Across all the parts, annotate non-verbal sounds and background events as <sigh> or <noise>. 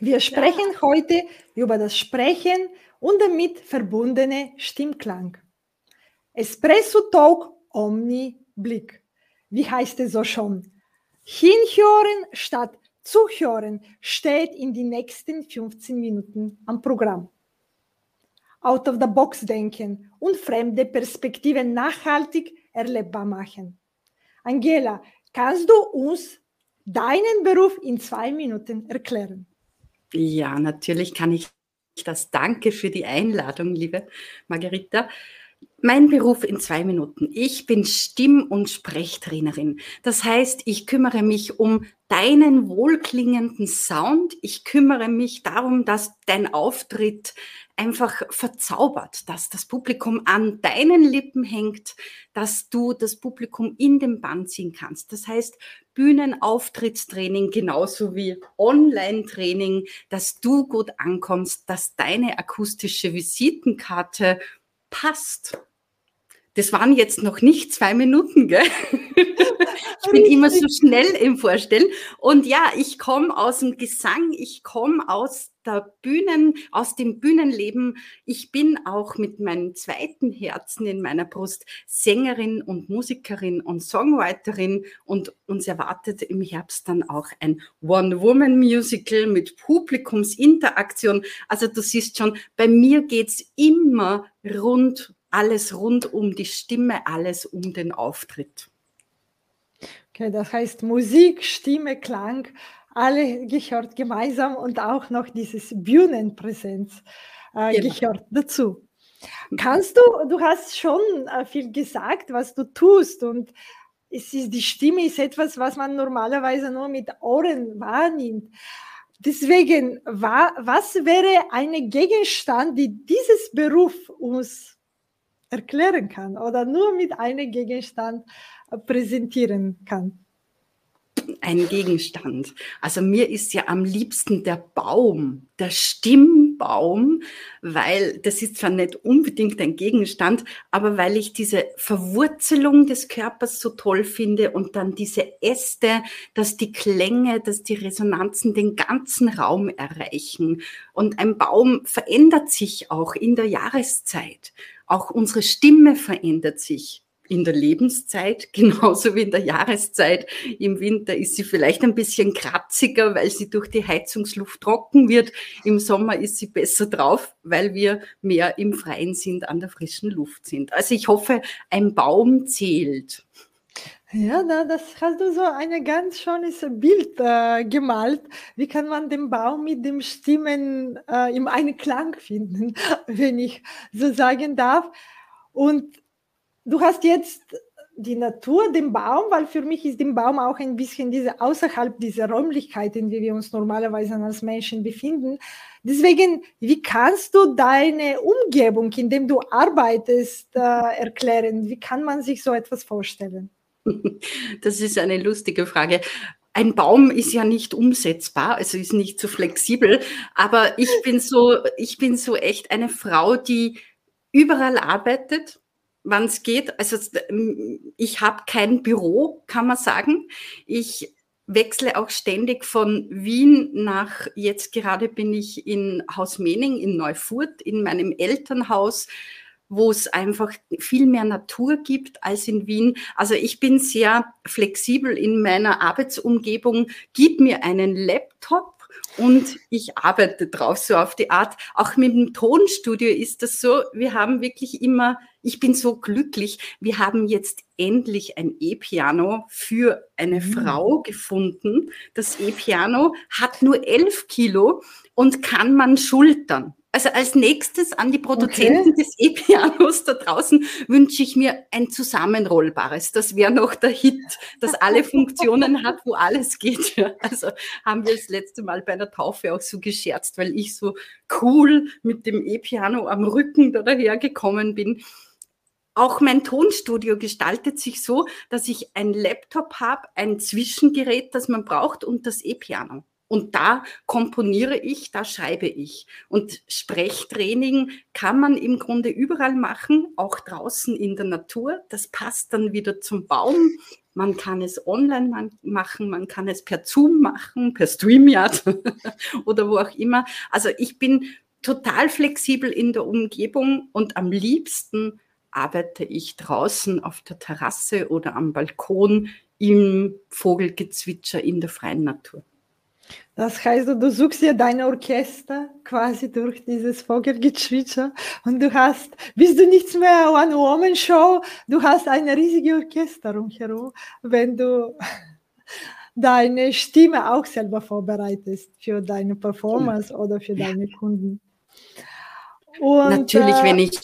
Wir sprechen ja. heute über das Sprechen und damit verbundene Stimmklang. Espresso Talk Omni Blick. Wie heißt es so schon? Hinhören statt zuhören steht in den nächsten 15 Minuten am Programm. Out of the box denken und fremde Perspektiven nachhaltig erlebbar machen. Angela, kannst du uns deinen Beruf in zwei Minuten erklären? Ja, natürlich kann ich das. Danke für die Einladung, liebe Margarita. Mein Beruf in zwei Minuten. Ich bin Stimm- und Sprechtrainerin. Das heißt, ich kümmere mich um deinen wohlklingenden Sound. Ich kümmere mich darum, dass dein Auftritt einfach verzaubert, dass das Publikum an deinen Lippen hängt, dass du das Publikum in den Bann ziehen kannst. Das heißt, Bühnenauftrittstraining genauso wie Online-Training, dass du gut ankommst, dass deine akustische Visitenkarte passt. Das waren jetzt noch nicht zwei Minuten, gell? <laughs> ich bin immer so schnell im Vorstellen. Und ja, ich komme aus dem Gesang, ich komme aus der Bühnen, aus dem Bühnenleben. Ich bin auch mit meinem zweiten Herzen in meiner Brust Sängerin und Musikerin und Songwriterin. Und uns erwartet im Herbst dann auch ein One-Woman-Musical mit Publikumsinteraktion. Also du siehst schon, bei mir geht's immer rund alles rund um die Stimme, alles um den Auftritt. Okay, das heißt Musik, Stimme, Klang, alle gehört gemeinsam und auch noch dieses Bühnenpräsenz äh, genau. gehört dazu. Kannst du, du hast schon äh, viel gesagt, was du tust und es ist, die Stimme ist etwas, was man normalerweise nur mit Ohren wahrnimmt. Deswegen, was wäre ein Gegenstand, die dieses Beruf uns erklären kann oder nur mit einem Gegenstand äh, präsentieren kann. Ein Gegenstand. Also mir ist ja am liebsten der Baum, der Stimmbaum, weil das ist zwar nicht unbedingt ein Gegenstand, aber weil ich diese Verwurzelung des Körpers so toll finde und dann diese Äste, dass die Klänge, dass die Resonanzen den ganzen Raum erreichen. Und ein Baum verändert sich auch in der Jahreszeit. Auch unsere Stimme verändert sich in der Lebenszeit, <laughs> genauso wie in der Jahreszeit. Im Winter ist sie vielleicht ein bisschen kratziger, weil sie durch die Heizungsluft trocken wird. Im Sommer ist sie besser drauf, weil wir mehr im Freien sind, an der frischen Luft sind. Also ich hoffe, ein Baum zählt. Ja, da, das hast du so ein ganz schönes Bild äh, gemalt. Wie kann man den Baum mit dem Stimmen äh, im Einklang finden, <laughs> wenn ich so sagen darf? Und du hast jetzt die Natur, den Baum, weil für mich ist der Baum auch ein bisschen diese außerhalb dieser Räumlichkeiten, in der wir uns normalerweise als Menschen befinden. Deswegen, wie kannst du deine Umgebung, in dem du arbeitest, äh, erklären? Wie kann man sich so etwas vorstellen? <laughs> Das ist eine lustige Frage. Ein Baum ist ja nicht umsetzbar, also ist nicht so flexibel, aber ich bin so, ich bin so echt eine Frau, die überall arbeitet, wann es geht. Also ich habe kein Büro, kann man sagen. Ich wechsle auch ständig von Wien nach, jetzt gerade bin ich in Haus Mening in Neufurt, in meinem Elternhaus wo es einfach viel mehr Natur gibt als in Wien. Also ich bin sehr flexibel in meiner Arbeitsumgebung. Gib mir einen Laptop und ich arbeite drauf, so auf die Art. Auch mit dem Tonstudio ist das so. Wir haben wirklich immer, ich bin so glücklich, wir haben jetzt endlich ein E-Piano für eine mhm. Frau gefunden. Das E-Piano hat nur elf Kilo und kann man schultern. Also als nächstes an die Produzenten okay. des E-Pianos da draußen wünsche ich mir ein zusammenrollbares. Das wäre noch der Hit, das alle Funktionen hat, wo alles geht. Also haben wir das letzte Mal bei der Taufe auch so gescherzt, weil ich so cool mit dem E-Piano am Rücken da dahergekommen bin. Auch mein Tonstudio gestaltet sich so, dass ich ein Laptop habe, ein Zwischengerät, das man braucht und das E-Piano. Und da komponiere ich, da schreibe ich. Und Sprechtraining kann man im Grunde überall machen, auch draußen in der Natur. Das passt dann wieder zum Baum. man kann es online machen, man kann es per Zoom machen, per StreamYard <laughs> oder wo auch immer. Also ich bin total flexibel in der Umgebung und am liebsten arbeite ich draußen auf der Terrasse oder am Balkon im Vogelgezwitscher in der freien Natur. Das heißt, du suchst dir dein Orchester quasi durch dieses Vogelgezwitscher und du hast, bist du nichts mehr One-Woman-Show, du hast eine riesige Orchester umherum, wenn du <laughs> deine Stimme auch selber vorbereitest für deine Performance oder für deine Kunden. Und, Natürlich, äh, wenn ich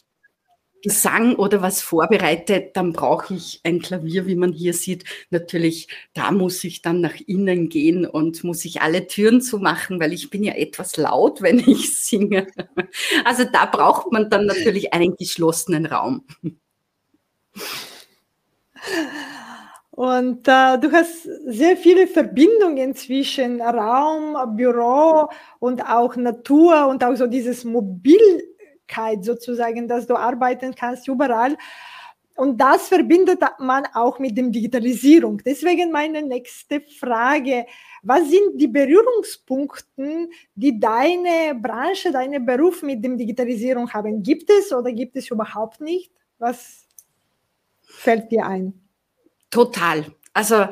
Gesang oder was vorbereite, dann brauche ich ein Klavier, wie man hier sieht. Natürlich, da muss ich dann nach innen gehen und muss ich alle Türen zumachen, weil ich bin ja etwas laut, <laughs> wenn ich singe. Also da braucht man dann natürlich einen geschlossenen Raum. Und äh, du hast sehr viele Verbindungen zwischen Raum, Büro und auch Natur und auch so dieses Mobil sozusagen, dass du arbeiten kannst überall. Und das verbindet man auch mit der Digitalisierung. Deswegen meine nächste Frage, was sind die Berührungspunkte, die deine Branche, deine Beruf mit dem Digitalisierung haben? Gibt es oder gibt es überhaupt nicht? Was fällt dir ein? Total. Also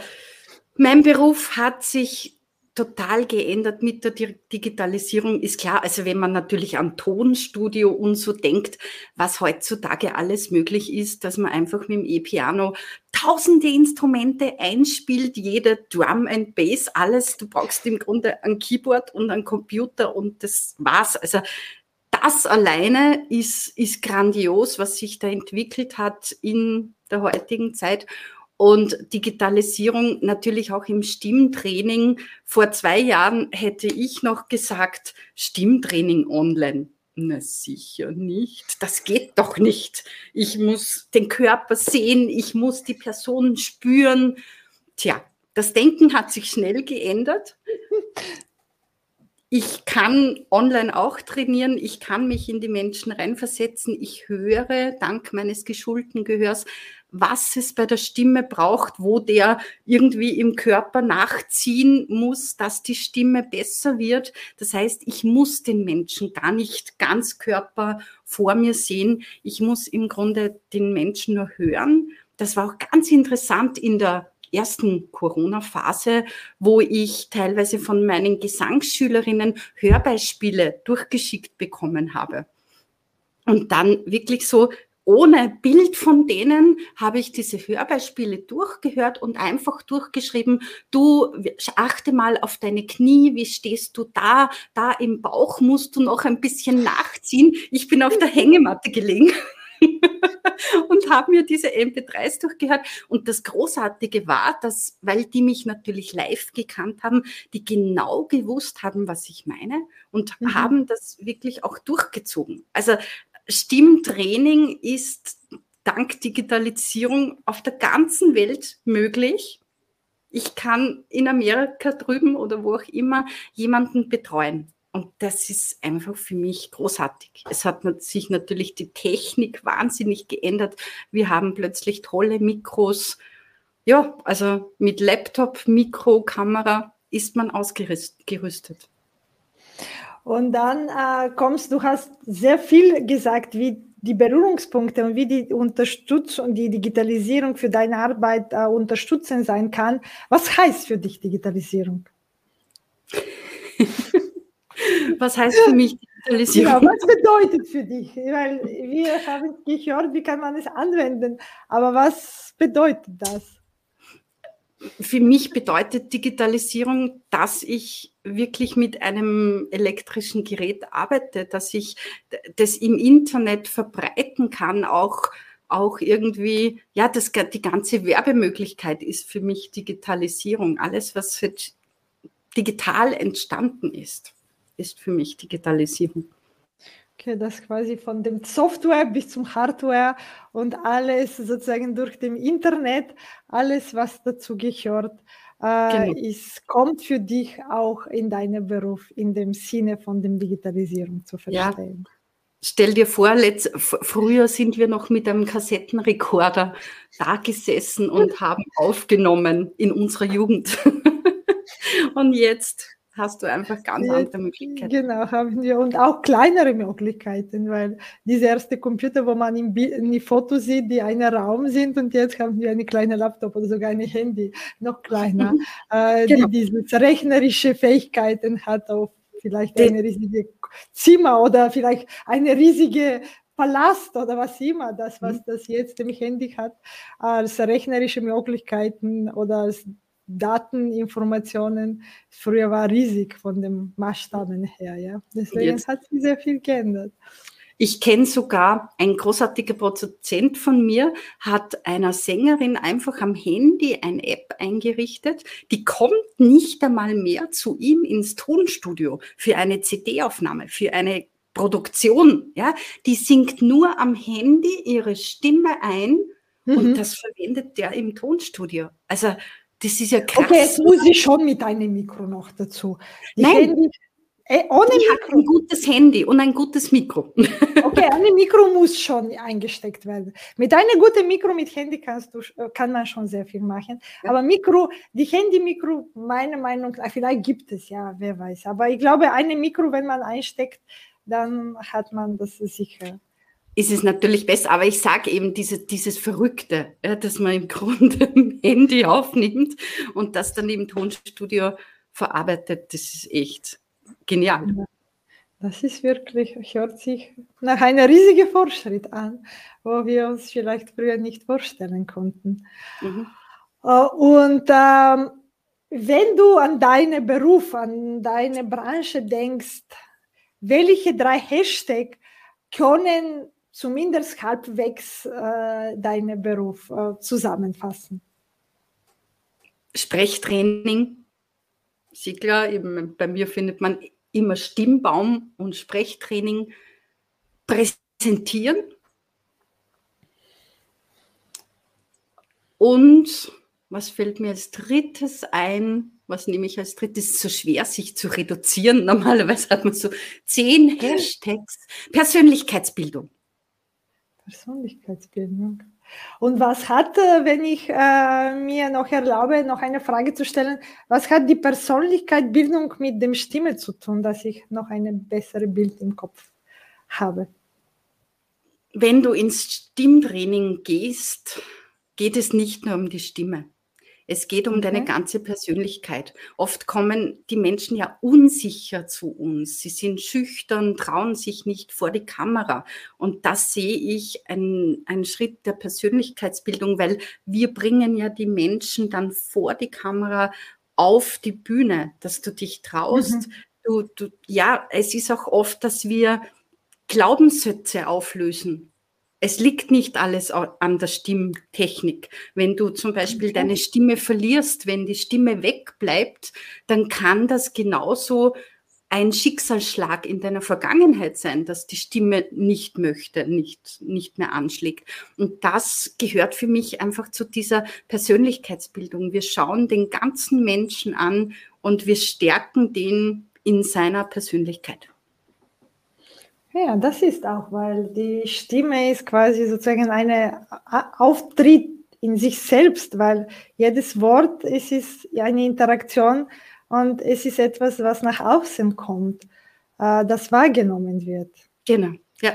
mein Beruf hat sich total geändert mit der Digitalisierung, ist klar. Also wenn man natürlich an Tonstudio und so denkt, was heutzutage alles möglich ist, dass man einfach mit dem E-Piano tausende Instrumente einspielt, jede Drum and Bass, alles. Du brauchst im Grunde ein Keyboard und ein Computer und das war's. Also das alleine ist, ist grandios, was sich da entwickelt hat in der heutigen Zeit. Und Digitalisierung natürlich auch im Stimmtraining. Vor zwei Jahren hätte ich noch gesagt, Stimmtraining online. Na sicher nicht. Das geht doch nicht. Ich muss den Körper sehen, ich muss die Person spüren. Tja, das Denken hat sich schnell geändert. Ich kann online auch trainieren, ich kann mich in die Menschen reinversetzen, ich höre dank meines geschulten Gehörs, was es bei der Stimme braucht, wo der irgendwie im Körper nachziehen muss, dass die Stimme besser wird. Das heißt, ich muss den Menschen gar nicht ganz Körper vor mir sehen. Ich muss im Grunde den Menschen nur hören. Das war auch ganz interessant in der ersten Corona-Phase, wo ich teilweise von meinen Gesangsschülerinnen Hörbeispiele durchgeschickt bekommen habe. Und dann wirklich so ohne Bild von denen habe ich diese Hörbeispiele durchgehört und einfach durchgeschrieben, du achte mal auf deine Knie, wie stehst du da, da im Bauch musst du noch ein bisschen nachziehen. Ich bin auf der <laughs> Hängematte gelegen. <laughs> und habe mir diese MP3s durchgehört. Und das Großartige war, dass, weil die mich natürlich live gekannt haben, die genau gewusst haben, was ich meine und mhm. haben das wirklich auch durchgezogen. Also Stimmtraining ist dank Digitalisierung auf der ganzen Welt möglich. Ich kann in Amerika drüben oder wo auch immer jemanden betreuen. Und das ist einfach für mich großartig. Es hat sich natürlich die Technik wahnsinnig geändert. Wir haben plötzlich tolle Mikros. Ja, also mit Laptop, Mikro, Kamera ist man ausgerüstet. Und dann äh, kommst du, hast sehr viel gesagt, wie die Berührungspunkte und wie die Unterstützung, die Digitalisierung für deine Arbeit äh, unterstützend sein kann. Was heißt für dich Digitalisierung? <laughs> was heißt für mich Digitalisierung? Ja, was bedeutet für dich? Weil wir haben gehört, wie kann man es anwenden, aber was bedeutet das? Für mich bedeutet Digitalisierung, dass ich wirklich mit einem elektrischen Gerät arbeite, dass ich das im Internet verbreiten kann, auch auch irgendwie, ja, das, die ganze Werbemöglichkeit ist für mich Digitalisierung. Alles, was digital entstanden ist, ist für mich Digitalisierung. Okay, das quasi von dem Software bis zum Hardware und alles sozusagen durch dem Internet, alles, was dazu gehört, äh, genau. ist, kommt für dich auch in deinen Beruf in dem Sinne von der Digitalisierung zu verstehen. Ja. Stell dir vor, letzt, früher sind wir noch mit einem Kassettenrekorder da gesessen und <laughs> haben aufgenommen in unserer Jugend. <laughs> und jetzt hast du einfach ganz andere Möglichkeiten. Genau, haben wir und auch kleinere Möglichkeiten, weil diese erste Computer, wo man im, im Foto sieht, die einen Raum sind und jetzt haben wir eine kleine Laptop oder sogar ein Handy, noch kleiner, <laughs> äh, genau. die diese rechnerische Fähigkeiten hat auf vielleicht eine riesige Zimmer oder vielleicht eine riesige Palast oder was immer, das, was mhm. das jetzt im Handy hat, als rechnerische Möglichkeiten oder als Dateninformationen. Früher war riesig von den Maßstaben her, ja. Deswegen jetzt. hat sich sehr viel geändert. Ich kenne sogar, ein großartiger Produzent von mir hat einer Sängerin einfach am Handy eine App eingerichtet, die kommt nicht einmal mehr zu ihm ins Tonstudio für eine CD-Aufnahme, für eine Produktion. Ja? Die singt nur am Handy ihre Stimme ein mhm. und das verwendet der im Tonstudio. Also das ist ja krass. Okay, jetzt muss ich schon mit einem Mikro noch dazu. Die Nein, Handy, äh, ohne ich Mikro. ein gutes Handy und ein gutes Mikro. <laughs> Okay, ein Mikro muss schon eingesteckt werden. Mit einem guten Mikro mit Handy kannst du, äh, kann man schon sehr viel machen. Ja. Aber Mikro, die Handy-Mikro, meiner Meinung nach, vielleicht gibt es ja, wer weiß. Aber ich glaube, ein Mikro, wenn man einsteckt, dann hat man das sicher ist es natürlich besser. Aber ich sage eben diese, dieses Verrückte, ja, dass man im <laughs> Grunde ein Handy aufnimmt und das dann im Tonstudio verarbeitet, das ist echt genial. Das ist wirklich, hört sich nach einem riesigen Fortschritt an, wo wir uns vielleicht früher nicht vorstellen konnten. Mhm. Äh, und ähm, wenn du an deinen Beruf, an deine Branche denkst, welche drei Hashtags können zumindest halbwegs äh, deinen Beruf äh, zusammenfassen? Sprechtraining. Eben bei mir findet man immer Stimmbaum und Sprechtraining. Präsentieren. Und was fällt mir als drittes ein? Was nehme ich als drittes? So schwer, sich zu reduzieren. <laughs> Normalerweise hat man so zehn Hashtags. Persönlichkeitsbildung. Persönlichkeitsbildung. Und was hat, äh, wenn ich äh, mir noch erlaube, noch eine Frage zu stellen, was hat die Persönlichkeitsbildung mit dem Stimme zu tun, dass ich noch ein besseres Bild im Kopf habe? Wenn du ins Stimmtraining gehst, geht es nicht nur um die Stimme. Es geht um okay. deine ganze Persönlichkeit. Oft kommen die Menschen ja unsicher zu uns. Sie sind schüchtern, trauen sich nicht vor die Kamera. Und das sehe ich ein, ein Schritt der Persönlichkeitsbildung, weil wir bringen ja die Menschen dann vor die Kamera auf die Bühne, dass du dich traust. Mhm. Du, du, ja, es ist auch oft, dass wir Glaubenssätze auflösen es liegt nicht alles an der Stimmtechnik. Wenn du zum Beispiel okay. deine Stimme verlierst, wenn die Stimme wegbleibt, dann kann das genauso ein Schicksalsschlag in deiner Vergangenheit sein, dass die Stimme nicht möchte, nicht, nicht mehr anschlägt. Und das gehört für mich einfach zu dieser Persönlichkeitsbildung. Wir schauen den ganzen Menschen an und wir stärken den in seiner Persönlichkeit. Ja, das ist auch, weil die Stimme ist quasi sozusagen eine Auftritt in sich selbst, weil jedes Wort es ist eine Interaktion und es ist etwas, was nach außen kommt, äh, das wahrgenommen wird. Genau, ja.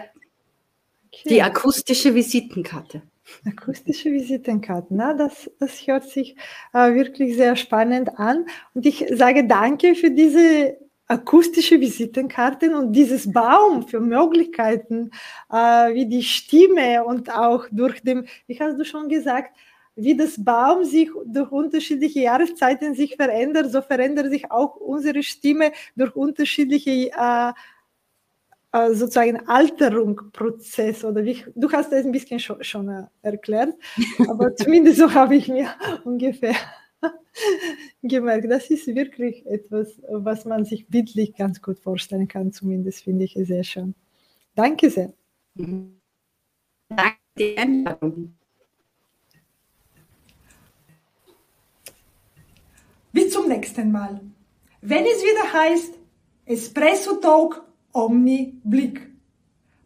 Okay. Die akustische Visitenkarte. Akustische Visitenkarte, na, das, das hört sich äh, wirklich sehr spannend an. Und ich sage danke für diese akustische Visitenkarten und dieses Baum für Möglichkeiten, äh, wie die Stimme und auch durch den, wie hast du schon gesagt, wie das Baum sich durch unterschiedliche Jahreszeiten sich verändert, so verändert sich auch unsere Stimme durch unterschiedliche äh, äh, sozusagen Alterungsprozess oder wie, du hast das ein bisschen schon, schon äh, erklärt, aber <laughs> zumindest so habe ich mir ungefähr <laughs> gemerkt. Das ist wirklich etwas, was man sich bildlich ganz gut vorstellen kann. Zumindest finde ich es sehr schön. Danke sehr. Danke die Einladung. Bis zum nächsten Mal. Wenn es wieder heißt Espresso Talk Omni Blick.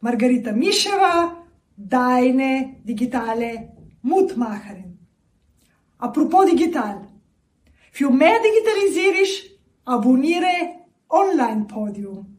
Margarita Mischewa, deine digitale Mutmacherin. Apropos digital. Für mehr Digitalisierung abonniere Online-Podium.